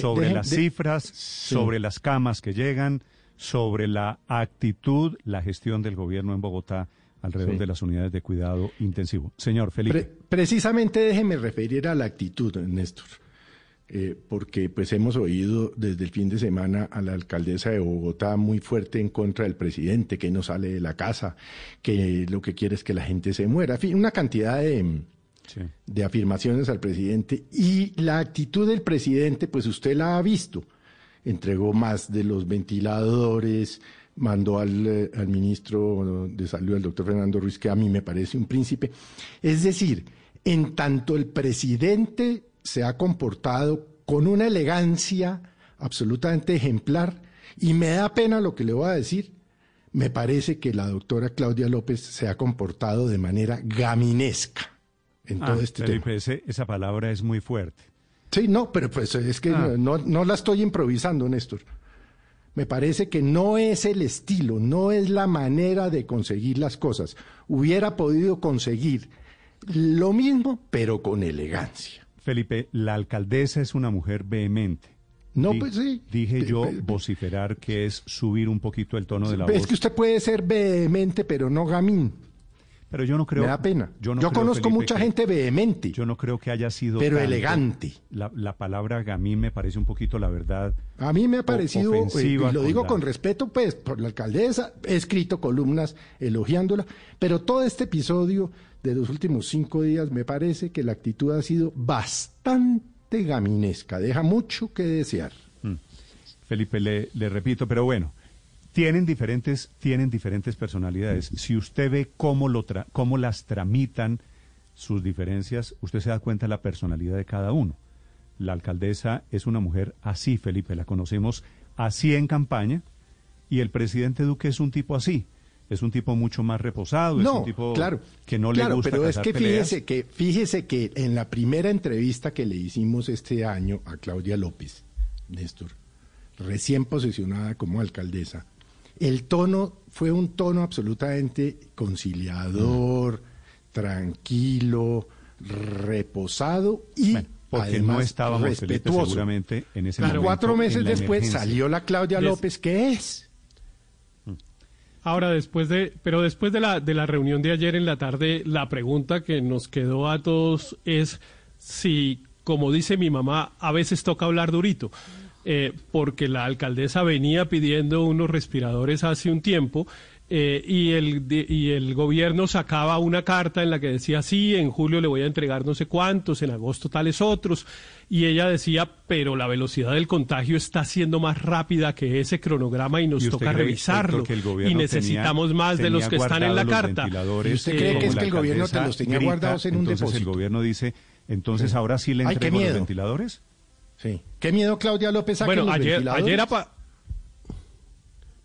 sobre las cifras, sobre las camas que llegan, sobre la actitud, la gestión del gobierno en Bogotá alrededor de las unidades de cuidado intensivo. Señor Felipe. precisamente déjeme referir a la actitud, Néstor. Eh, porque pues hemos oído desde el fin de semana a la alcaldesa de Bogotá muy fuerte en contra del presidente, que no sale de la casa, que lo que quiere es que la gente se muera, en fin, una cantidad de, de afirmaciones al presidente. Y la actitud del presidente, pues usted la ha visto, entregó más de los ventiladores, mandó al, eh, al ministro de Salud, al doctor Fernando Ruiz, que a mí me parece un príncipe. Es decir, en tanto el presidente se ha comportado con una elegancia absolutamente ejemplar y me da pena lo que le voy a decir. Me parece que la doctora Claudia López se ha comportado de manera gaminesca en todo ah, este tema. esa palabra es muy fuerte. Sí, no, pero pues es que ah. no, no la estoy improvisando, Néstor. Me parece que no es el estilo, no es la manera de conseguir las cosas. Hubiera podido conseguir lo mismo, pero con elegancia. Felipe, la alcaldesa es una mujer vehemente. No, pues sí. Dije yo vociferar que es subir un poquito el tono de la voz. Es que usted puede ser vehemente, pero no gamín. Pero yo no creo. Me da pena. Yo, conozco mucha gente vehemente. Yo no creo que haya sido. Pero elegante. La, palabra gamín me parece un poquito, la verdad. A mí me ha parecido, eh, y lo digo con respeto, pues, por la alcaldesa. He escrito columnas elogiándola. Pero todo este episodio de los últimos cinco días, me parece que la actitud ha sido bastante gaminesca, deja mucho que desear. Mm. Felipe, le, le, repito, pero bueno, tienen diferentes, tienen diferentes personalidades. Si usted ve cómo, lo cómo las tramitan sus diferencias, usted se da cuenta de la personalidad de cada uno. La alcaldesa es una mujer así, Felipe, la conocemos así en campaña, y el presidente Duque es un tipo así es un tipo mucho más reposado, es un tipo claro, que no le gusta pero es que fíjese que fíjese que en la primera entrevista que le hicimos este año a Claudia López, Néstor, recién posesionada como alcaldesa, el tono fue un tono absolutamente conciliador, tranquilo, reposado y porque no estábamos respetuoso. seguramente en ese Cuatro meses después salió la Claudia López, ¿qué es? Ahora, después de, pero después de la, de la reunión de ayer en la tarde, la pregunta que nos quedó a todos es si, como dice mi mamá, a veces toca hablar durito. Eh, porque la alcaldesa venía pidiendo unos respiradores hace un tiempo eh, y, el, y el gobierno sacaba una carta en la que decía, sí, en julio le voy a entregar no sé cuántos, en agosto tales otros, y ella decía, pero la velocidad del contagio está siendo más rápida que ese cronograma y nos toca revisarlo, y necesitamos más de los que están en la carta. ¿Y usted cree que es que el gobierno te los tenía guardados en un depósito? el gobierno dice, entonces ahora sí le entrego los ventiladores. Sí. ¿Qué miedo Claudia López a bueno, los ayer, ayer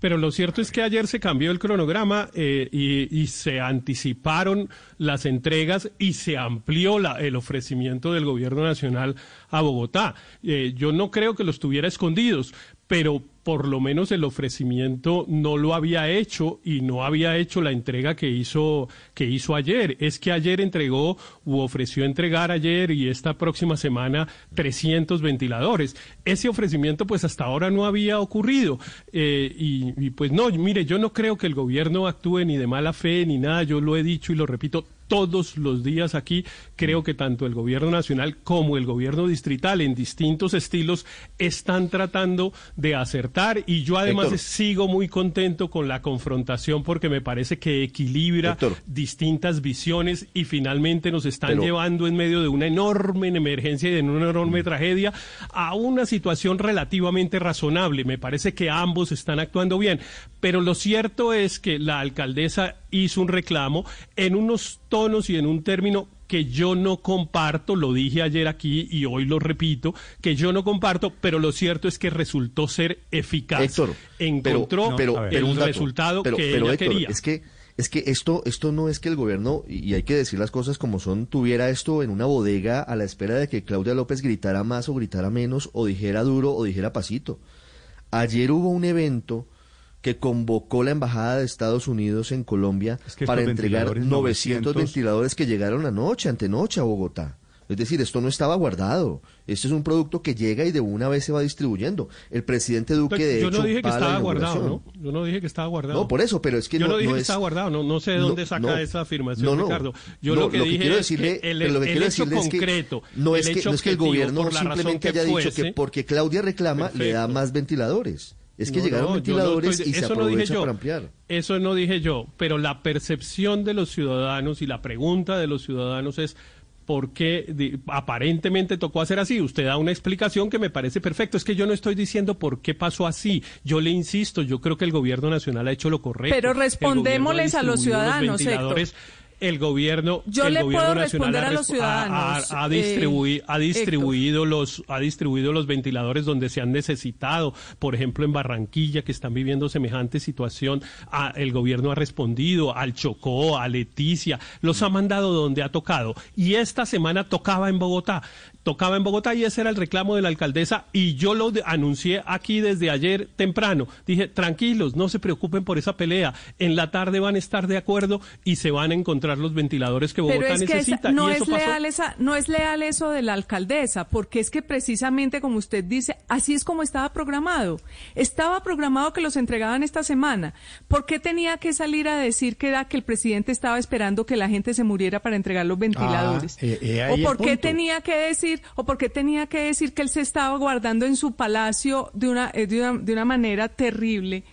pero lo cierto es que ayer se cambió el cronograma eh, y, se anticiparon las entregas y se amplió el ofrecimiento del gobierno nacional a Bogotá. Eh, yo no creo que los tuviera escondidos, pero por lo menos el ofrecimiento no lo había hecho y no había hecho la entrega que hizo que hizo ayer. Es que ayer entregó u ofreció entregar ayer y esta próxima semana 300 ventiladores. Ese ofrecimiento pues hasta ahora no había ocurrido eh, y, y pues no, mire, yo no creo que el gobierno actúe ni de mala fe ni nada. Yo lo he dicho y lo repito todos los días aquí. Creo que tanto el gobierno nacional como el gobierno distrital en distintos estilos están tratando de acertar y yo además sigo muy contento con la confrontación porque me parece que equilibra distintas visiones y finalmente nos están llevando en medio de una enorme emergencia y de una enorme tragedia a una situación relativamente razonable. Me parece que ambos están actuando bien, pero lo cierto es que la alcaldesa hizo un reclamo en unos tonos y en un término que yo no comparto, lo dije ayer aquí y hoy lo repito, que yo no comparto, pero lo cierto es que resultó ser eficaz. Héctor, Encontró pero, el resultado que ella quería. Es que es que esto, esto no es que el gobierno, y hay que decir las cosas como son, tuviera esto en una bodega a la espera de que Claudia López gritara más o gritara menos, o dijera duro o dijera pasito. Ayer hubo un evento que convocó la Embajada de Estados Unidos en Colombia para entregar 900, ventiladores que llegaron anoche, antenoche a Bogotá. Es decir, esto no estaba guardado. Esto es un producto que llega y de una vez se va distribuyendo. El presidente Duque, de Yo hecho, no dije que estaba guardado. ¿no? Yo no dije que estaba guardado. No, por eso, pero es que Yo no, no dije no que es- estaba guardado, no, no sé de dónde saca esa afirmación. Ricardo. Yo No, lo que lo quiero es que decirle- el, pero lo que el quiero hecho decirle es que concreto, no es el que, no es que el gobierno simplemente haya dicho que porque Claudia reclama le da más ventiladores. Es que No, llegaron no, yo no ventiladores estoy- y se aprovecha yo. para ampliar. Eso no dije yo, pero la percepción de los ciudadanos y la pregunta de los ciudadanos es por qué aparentemente tocó hacer así. Usted da una explicación que me parece perfecto. Es que yo no estoy diciendo por qué pasó así. Yo le insisto, yo creo que el gobierno nacional ha hecho lo correcto. Pero respondémosles a los ciudadanos, ventiladores. El gobierno, Yo el le gobierno puedo nacional responder ha a los resp- ciudadanos, ha, ha eh, distribuido, ha distribuido los ha distribuido los ventiladores donde se han necesitado, por ejemplo en Barranquilla que están viviendo semejante situación, a- el gobierno ha respondido al Chocó, a Leticia, los ha mandado donde ha tocado. Y esta semana tocaba en Bogotá, tocaba en Bogotá y ese era el reclamo de la alcaldesa y yo lo de- anuncié aquí desde ayer temprano. Dije, tranquilos, no se preocupen por esa pelea. En la tarde van a estar de acuerdo y se van a encontrar los ventiladores que Bogotá Pero es que esa- necesita. no y es eso leal esa, no es leal eso de la alcaldesa, porque es que precisamente como usted dice, así es como estaba programado. Estaba programado que los entregaban esta semana. ¿Por qué tenía que salir a decir que era que el presidente estaba esperando que la gente se muriera para entregar los ventiladores? eh, eh, ¿O por qué punto. tenía que decir, o por qué tenía que decir que él se estaba guardando en su palacio de una, eh, de una, de una manera terrible?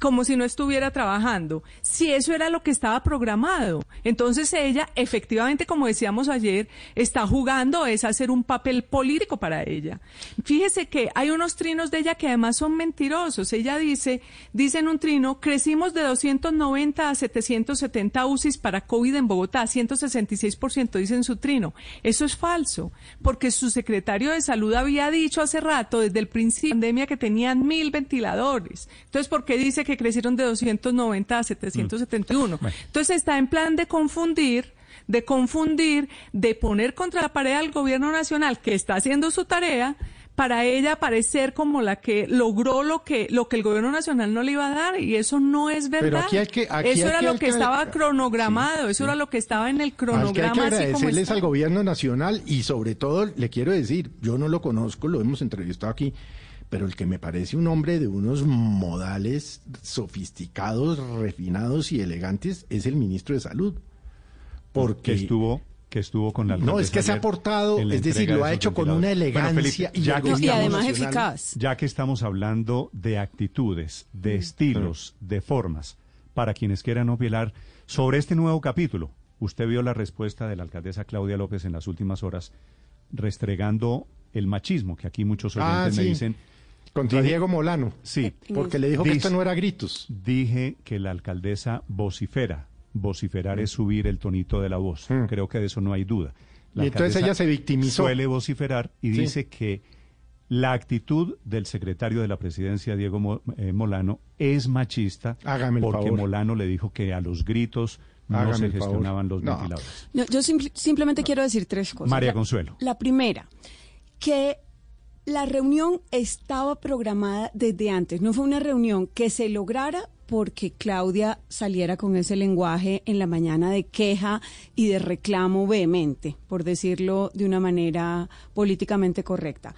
Como si no estuviera trabajando, si eso era lo que estaba programado. Entonces ella, efectivamente, como decíamos ayer, está jugando es hacer un papel político para ella. Fíjese que hay unos trinos de ella que además son mentirosos. Ella dice, dice en un trino, crecimos de 290 a 770 UCIs para COVID en Bogotá, 166% dice en su trino. Eso es falso, porque su secretario de salud había dicho hace rato, desde el principio de la pandemia, que tenían mil ventiladores. Entonces, ¿por qué dice que crecieron de 290 a 771? Entonces, está en plan de confundir de confundir, de poner contra la pared al gobierno nacional que está haciendo su tarea para ella parecer como la que logró lo que lo que el gobierno nacional no le iba a dar y eso no es Pero verdad. aquí hay que- aquí eso hay era que lo que estaba cronogramado, eso era lo que estaba en el que hay cronograma. que así como agradecerles al gobierno nacional y sobre todo le quiero decir, yo no lo conozco, lo hemos entrevistado aquí, pero el que me parece un hombre de unos modales sofisticados, refinados y elegantes es el ministro de Salud. Porque que estuvo que estuvo con la No, es que se ha portado, es decir, lo ha hecho con una. Bueno, elegancia Felipe, y ya que además eficaz. Ya que estamos hablando de actitudes, de estilos, de formas, para quienes quieran opinar sobre este nuevo capítulo, usted vio la respuesta de la alcaldesa Claudia López en las últimas horas, restregando el machismo, que aquí muchos oyentes Ah, me dicen. Contra Dije- Diego Molano. Sí, Porque le dijo que esto no era gritos. dije que la alcaldesa vocifera. Vociferar es subir el tonito de la voz. Mm. Creo que de eso no hay duda. La Y entonces ella se victimizó. Suele vociferar y Sí. dice que la actitud del secretario de la presidencia, Diego Mo- eh, Molano, es machista Hágame el porque favor. Molano le dijo que a los gritos no Hágame se gestionaban los No. ventiladores. No, yo simple- simplemente quiero decir tres cosas. María La- Consuelo. La primera, que la reunión estaba programada desde antes. No fue una reunión que se lograra porque Claudia saliera con ese lenguaje en la mañana de queja y de reclamo vehemente, por decirlo de una manera políticamente correcta.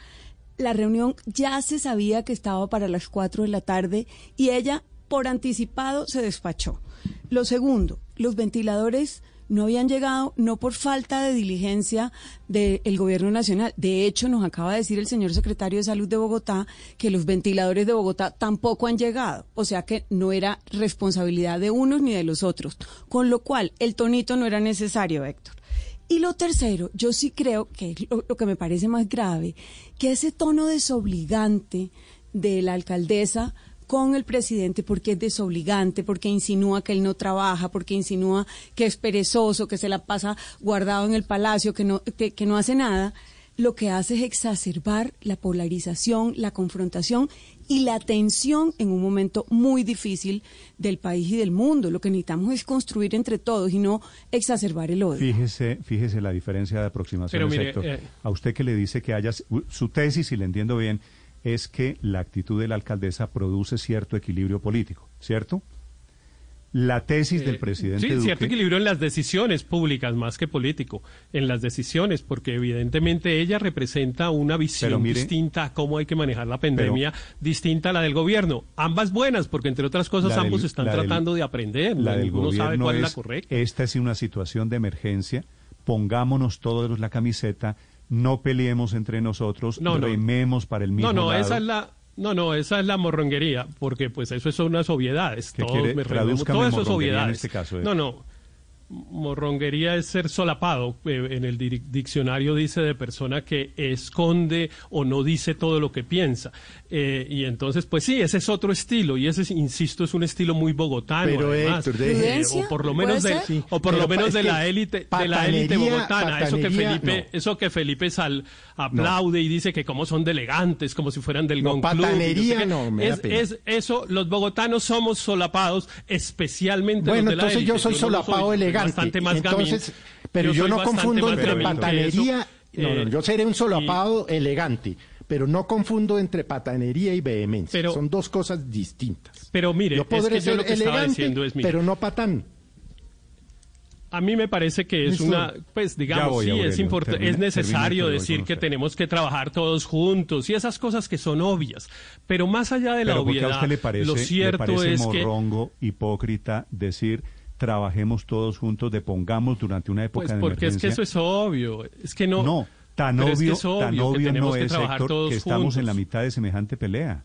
La reunión ya se sabía que estaba para las 4 de la tarde y ella, por anticipado, se despachó. Lo segundo, los ventiladores no habían llegado no por falta de diligencia del gobierno nacional. De hecho, nos acaba de decir el señor secretario de Salud de Bogotá que los ventiladores de Bogotá tampoco han llegado. O sea que no era responsabilidad de unos ni de los otros. Con lo cual, el tonito no era necesario, Héctor. Y lo tercero, yo sí creo que es lo que me parece más grave, que ese tono desobligante de la alcaldesa con el presidente porque es desobligante, porque insinúa que él no trabaja, porque insinúa que es perezoso, que se la pasa guardado en el palacio, que no, que, que no hace nada, lo que hace es exacerbar la polarización, la confrontación y la tensión en un momento muy difícil del país y del mundo. Lo que necesitamos es construir entre todos y no exacerbar el odio. Fíjese, fíjese la diferencia de aproximación, Pero mire, Héctor. eh, A usted que le dice que haya... Su tesis, si le entiendo bien, es que la actitud de la alcaldesa produce cierto equilibrio político, ¿cierto? La tesis del Eh, presidente Sí, Duque. cierto equilibrio en las decisiones públicas más que político, en las decisiones, porque evidentemente ella representa una visión mire- distinta a cómo hay que manejar la pandemia, distinta a la del gobierno. Ambas buenas, porque entre otras cosas del- ambos están del- tratando de aprender. La del Ninguno sabe cuál es, es, la correcta. esta es una situación de emergencia, pongámonos todos la camiseta, no peleemos entre nosotros, No, no. rememos para el mismo No, no, lado. esa es la no, no, esa es la morronguería, porque pues eso son unas obviedades. ¿Qué Todos quiere? me todo eso es morronguería en obviedades. este caso, eh. No, no. Morronguería es ser solapado. Eh, en el di- diccionario dice de persona que esconde o no dice todo lo que piensa. Eh, y entonces, pues sí, ese es otro estilo. Y ese, insisto, es un estilo muy bogotano. Pero, además. Héctor, deje- Eh, o por lo menos ¿Puede de? Sí, o por pero lo menos de la élite de la élite bogotana. Eso que Felipe, no. eso que Felipe Sal aplaude y dice que como son de elegantes, como si fueran del No, Club patanería qué. no, me da es, pena. es eso, los bogotanos somos solapados, especialmente Bueno, los de la entonces yo soy solapado soy elegante. Bastante más Entonces, gamín. pero yo, no confundo entre gamín que eso. patanería. No, no, Eh, yo seré un solapado elegante, pero no confundo entre patanería y vehemencia. Pero- Son dos cosas distintas. Pero mire, yo es podré que yo ser lo que estaba elegante, diciendo es, mire, pero no patán. A mí me parece que es una, pues digamos, voy, sí, Aurelio, es importante, termine- es necesario termine, que decir que tenemos que trabajar todos juntos y esas cosas que son obvias. Pero más allá de la Pero ¿por qué a obviedad, usted le parece, lo le cierto parece es que morrongo, hipócrita, decir trabajemos todos juntos, depongamos durante una época Pues de porque es que emergencia? eso es obvio. Es que no. No, tan pero es que obvio, es obvio tan que obvio tenemos no que es, Héctor, todos que estamos en la juntos. mitad de semejante pelea.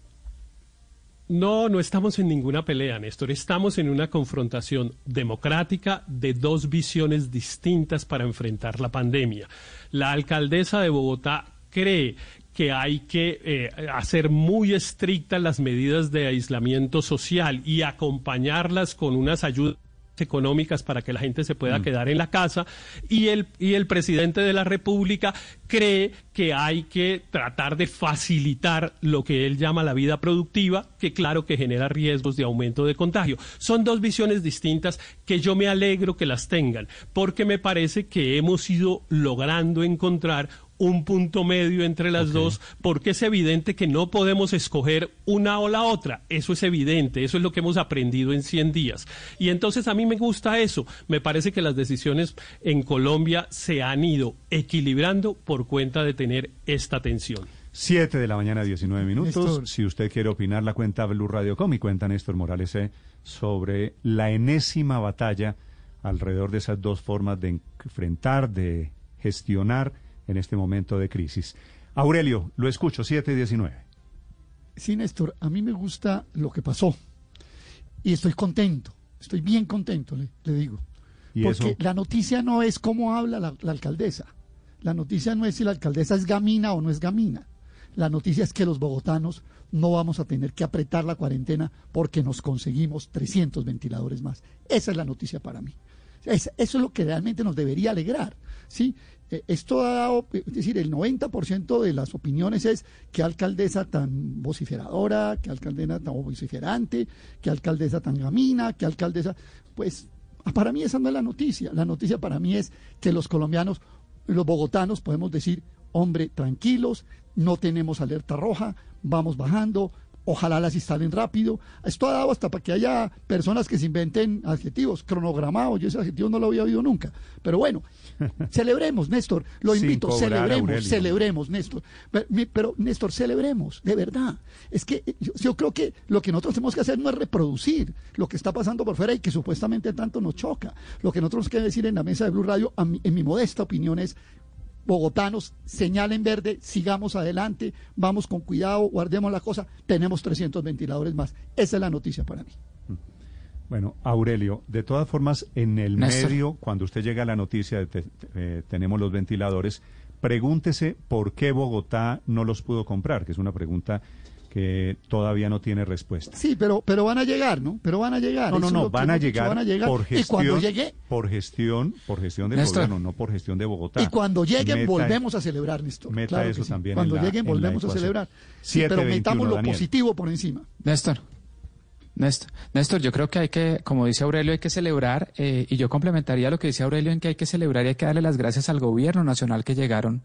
No, no estamos en ninguna pelea, Néstor. Estamos en una confrontación democrática de dos visiones distintas para enfrentar la pandemia. La alcaldesa de Bogotá cree que hay que eh, hacer muy estrictas las medidas de aislamiento social y acompañarlas con unas ayudas económicas para que la gente se pueda quedar en la casa y el y el presidente de la República cree que hay que tratar de facilitar lo que él llama la vida productiva, que claro que genera riesgos de aumento de contagio. Son dos visiones distintas que yo me alegro que las tengan, porque me parece que hemos ido logrando encontrar un punto medio entre las dos, porque es evidente que no podemos escoger una o la otra. Eso es evidente, eso es lo que hemos aprendido en 100 días. Y entonces a mí me gusta eso. Me parece que las decisiones en Colombia se han ido equilibrando por cuenta de tener esta tensión. 7 de la mañana, 19 minutos. Néstor. Si usted quiere opinar, la cuenta Blue Radio Com y cuenta Néstor Morales eh, sobre la enésima batalla alrededor de esas dos formas de enfrentar, de gestionar en este momento de crisis. Aurelio, lo escucho, 7 y 19. Sí, Néstor, a mí me gusta lo que pasó. Y estoy contento, estoy bien contento, le, le digo. ¿Y Porque eso? la noticia no es cómo habla la, la alcaldesa. La noticia no es si la alcaldesa es gamina o no es gamina. La noticia es que los bogotanos no vamos a tener que apretar la cuarentena porque nos conseguimos 300 ventiladores más. Esa es la noticia para mí. Es- eso es lo que realmente nos debería alegrar. ¿sí? Eh, Esto ha dado, es decir, el 90% de las opiniones es que alcaldesa tan vociferadora, que alcaldesa tan vociferante, que alcaldesa tan gamina, que alcaldesa, pues para mí esa no es la noticia. La noticia para mí es que los colombianos, los bogotanos podemos decir, hombre, tranquilos, no tenemos alerta roja, vamos bajando, ojalá las instalen rápido. Esto ha dado hasta para que haya personas que se inventen adjetivos, cronogramados, yo ese adjetivo no lo había oído nunca. Pero bueno, celebremos, Néstor, lo invito, cobrar, celebremos, Aurelio. celebremos, Néstor. Pero, pero, Néstor, celebremos, de verdad. Es que eh, yo, yo creo que lo que nosotros tenemos que hacer no es reproducir lo que está pasando por fuera y que supuestamente tanto nos choca. Lo que nosotros queremos decir en la mesa de Blue Radio, a mi- en mi modesta opinión, es bogotanos, señal en verde, sigamos adelante, vamos con cuidado, guardemos la cosa, tenemos 300 ventiladores más. Esa es la noticia para mí. Bueno, Aurelio, de todas formas, en el Néstor. medio, cuando usted llega a la noticia de te- eh, tenemos los ventiladores, pregúntese por qué Bogotá no los pudo comprar, que es una pregunta que todavía no tiene respuesta. Sí, pero, pero van a llegar, ¿no? Pero van a llegar. No, no, no, van a llegar, van a llegar. por gestión, Y cuando llegue, por gestión, por gestión del Néstor. gobierno, no por gestión de Bogotá. y cuando lleguen, Meta- volvemos a celebrar, Néstor. meta Claro eso sí. también en Cuando la- lleguen, en la volvemos a celebrar. Sí, pero 7:21, metamos lo Daniel. positivo por encima. Néstor. Néstor, Néstor, yo creo que hay que, como dice Aurelio, hay que celebrar, eh, y yo complementaría lo que dice Aurelio en que hay que celebrar y hay que darle las gracias al gobierno nacional que llegaron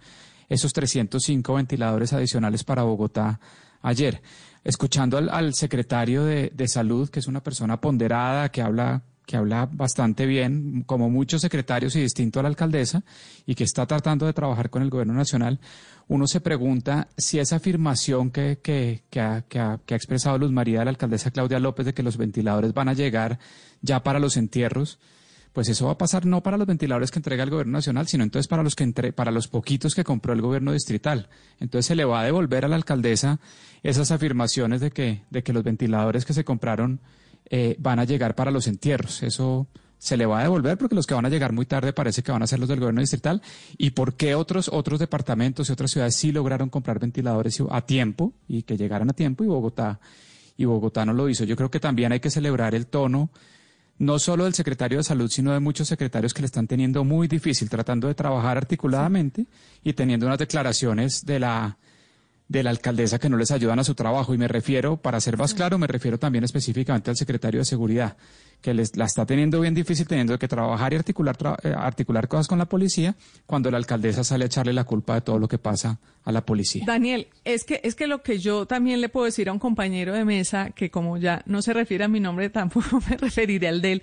esos 305 ventiladores adicionales para Bogotá ayer. Escuchando al, al secretario de, Salud, que es una persona ponderada, que habla que habla bastante bien, como muchos secretarios y distinto a la alcaldesa, y que está tratando de trabajar con el gobierno nacional, uno se pregunta si esa afirmación que, que, que, ha, que, ha, que ha expresado Luz María la alcaldesa Claudia López de que los ventiladores van a llegar ya para los entierros, pues eso va a pasar no para los ventiladores que entrega el gobierno nacional, sino entonces para los que entre, para los poquitos que compró el gobierno distrital. Entonces se le va a devolver a la alcaldesa esas afirmaciones de que, de que los ventiladores que se compraron eh, van a llegar para los entierros. Eso se le va a devolver porque los que van a llegar muy tarde parece que van a ser los del gobierno distrital. ¿Y por qué otros, otros departamentos y otras ciudades sí lograron comprar ventiladores a tiempo y que llegaran a tiempo y Bogotá, y Bogotá no lo hizo? Yo creo que también hay que celebrar el tono no solo del secretario de salud, sino de muchos secretarios que le están teniendo muy difícil, tratando de trabajar articuladamente y teniendo unas declaraciones de la de la alcaldesa que no les ayudan a su trabajo. Y me refiero, para ser más claro, me refiero también específicamente al secretario de Seguridad, que les, la está teniendo bien difícil, teniendo que trabajar y articular, tra eh, articular cosas con la policía, cuando la alcaldesa sale a echarle la culpa de todo lo que pasa a la policía. Daniel, es que, es que lo que yo también le puedo decir a un compañero de mesa, que como ya no se refiere a mi nombre, tampoco me referiré al de él,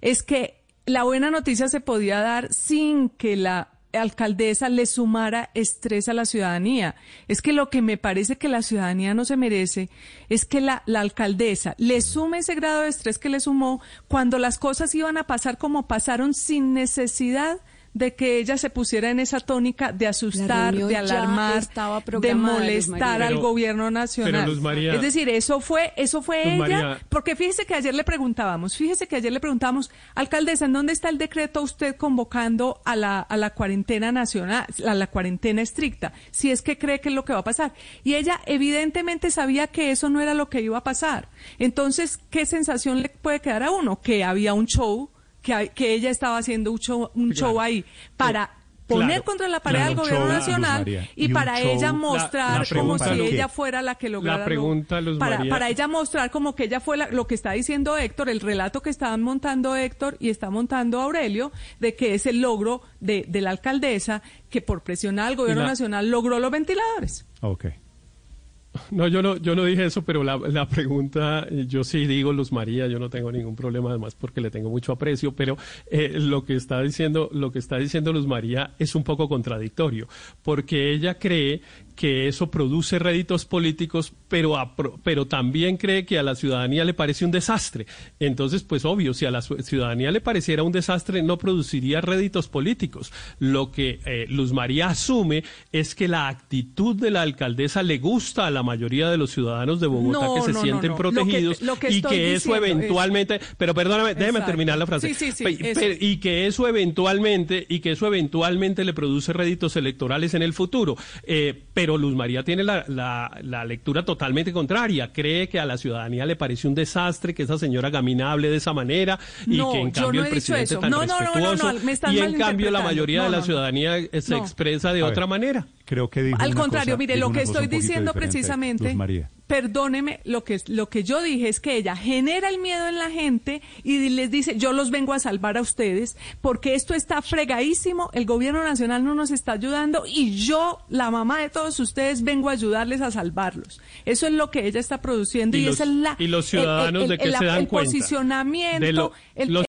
es que la buena noticia se podía dar sin que la alcaldesa le sumara estrés a la ciudadanía. Es que lo que me parece que la ciudadanía no se merece es que la, alcaldesa le sume ese grado de estrés que le sumó cuando las cosas iban a pasar como pasaron sin necesidad de que ella se pusiera en esa tónica de asustar, de alarmar, de molestar al gobierno nacional. María, es decir, eso fue, eso fue ella, María, porque fíjese que ayer le preguntábamos, fíjese que ayer le preguntábamos, alcaldesa, ¿en dónde está el decreto usted convocando a la, a la cuarentena nacional, a la cuarentena estricta? Si es que cree que es lo que va a pasar. Y ella evidentemente sabía que eso no era lo que iba a pasar. Entonces, ¿qué sensación le puede quedar a uno? Que había un show que, que ella estaba haciendo un show, un show ahí para poner claro, contra la pared claro, al gobierno show, nacional y, y para show, ella mostrar la, la como si que, ella fuera la que lograra la pregunta, lo, para, para, ella mostrar como que ella fue la, lo que está diciendo Héctor, el relato que estaban montando Héctor y está montando Aurelio de que es el logro de, de la alcaldesa que por presionar al gobierno nacional logró los ventiladores. Okay. No, yo no, yo no dije eso, pero la, pregunta, yo sí digo Luz María, yo no tengo ningún problema además porque le tengo mucho aprecio, pero eh, lo que está diciendo, lo que está diciendo Luz María es un poco contradictorio, porque ella cree que eso produce réditos políticos, pero, a, pero también cree que a la ciudadanía le parece un desastre. Entonces, pues obvio, si a la ciudadanía le pareciera un desastre, no produciría réditos políticos. Lo que eh, Luz María asume es que la actitud de la alcaldesa le gusta a la mayoría de los ciudadanos de Bogotá no, que se no, sienten no, protegidos lo que, lo que y que eso eventualmente, es... pero perdóname, déjeme Exacto. terminar la frase. Sí, sí, sí, pero, y que eso eventualmente y que eso eventualmente le produce réditos electorales en el futuro. Eh, pero Luz María tiene la, la, la, lectura totalmente contraria. Cree que a la ciudadanía le parece un desastre que esa señora Gamina hable de esa manera y no, que en cambio no el presidente tan no, respetuoso y en cambio la mayoría de la ciudadanía se expresa de a otra ver, manera. Creo que dijo Al contrario, cosa, mire, lo que estoy diciendo precisamente, perdóneme, lo que, lo que yo dije es que ella genera el miedo en la gente y les dice, yo los vengo a salvar a ustedes porque esto está fregadísimo, el gobierno nacional no nos está ayudando y yo, la mamá de todos ustedes, vengo a ayudarles a salvarlos. Eso es lo que ella está produciendo y, y los, esa es la... Y los ciudadanos el, el, de que el, se dan el cuenta. posicionamiento, de lo, el, los